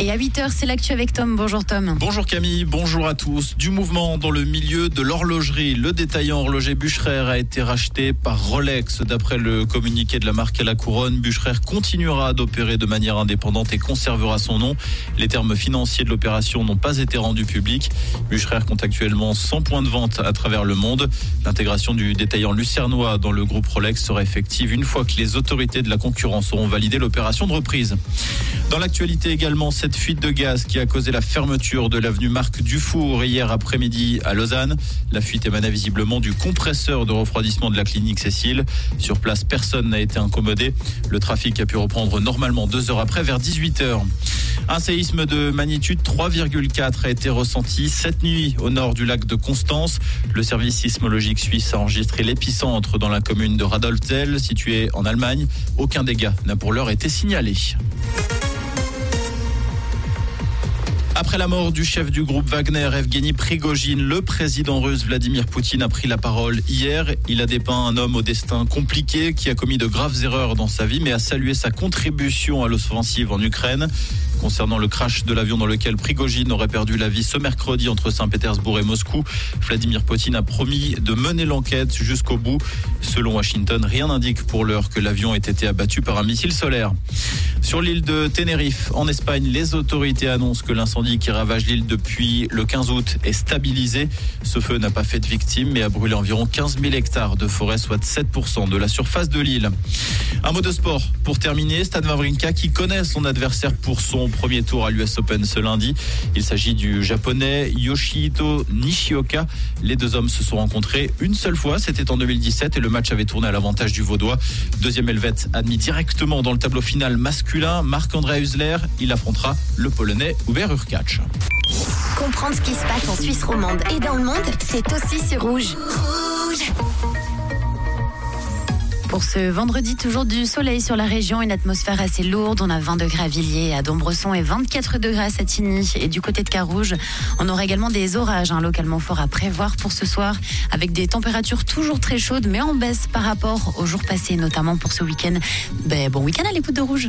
Et à 8h, c'est l'actu avec Tom. Bonjour Tom. Bonjour Camille, bonjour à tous. Du mouvement dans le milieu de l'horlogerie. Le détaillant horloger Bucherer a été racheté par Rolex. D'après le communiqué de la marque à la couronne, Bucherer continuera d'opérer de manière indépendante et conservera son nom. Les termes financiers de l'opération n'ont pas été rendus publics. Bucherer compte actuellement 100 points de vente à travers le monde. L'intégration du détaillant lucernois dans le groupe Rolex sera effective une fois que les autorités de la concurrence auront validé l'opération de reprise. Dans l'actualité également, cette fuite de gaz qui a causé la fermeture de l'avenue Marc Dufour hier après-midi à Lausanne. La fuite émanait visiblement du compresseur de refroidissement de la clinique Cécile. Sur place, personne n'a été incommodé. Le trafic a pu reprendre normalement deux heures après, vers 18 heures. Un séisme de magnitude 3,4 a été ressenti cette nuit au nord du lac de Constance. Le service sismologique suisse a enregistré l'épicentre dans la commune de Radolfzell, située en Allemagne. Aucun dégât n'a pour l'heure été signalé. Après la mort du chef du groupe Wagner, Evgeny Prigogine, le président russe Vladimir Poutine a pris la parole hier. Il a dépeint un homme au destin compliqué qui a commis de graves erreurs dans sa vie, mais a salué sa contribution à l'offensive en Ukraine. Concernant le crash de l'avion dans lequel Prigogine aurait perdu la vie ce mercredi entre Saint-Pétersbourg et Moscou, Vladimir Poutine a promis de mener l'enquête jusqu'au bout. Selon Washington, rien n'indique pour l'heure que l'avion ait été abattu par un missile solaire. Sur l'île de Tenerife, en Espagne, les autorités annoncent que l'incendie qui ravage l'île depuis le 15 août est stabilisé. Ce feu n'a pas fait de victimes, mais a brûlé environ 15 000 hectares de forêt, soit 7% de la surface de l'île. Un mot de sport pour terminer. Stan Wawrinka qui connaît son adversaire pour son premier tour à l'US Open ce lundi. Il s'agit du japonais Yoshihito Nishioka. Les deux hommes se sont rencontrés une seule fois, c'était en 2017 et le match avait tourné à l'avantage du Vaudois. Deuxième helvète admis directement dans le tableau final masculin, Marc-André Husler. Il affrontera le polonais Hubert Urkacz. Comprendre ce qui se passe en Suisse romande et dans le monde, c'est aussi sur Rouge. Rouge pour ce vendredi, toujours du soleil sur la région, une atmosphère assez lourde. On a 20 degrés à Villiers, à Dombresson et 24 degrés à Satigny. Et du côté de Carouge, on aura également des orages hein, localement forts à prévoir pour ce soir, avec des températures toujours très chaudes, mais en baisse par rapport aux jours passés, notamment pour ce week-end. Ben, bon week-end à l'écoute de Rouge.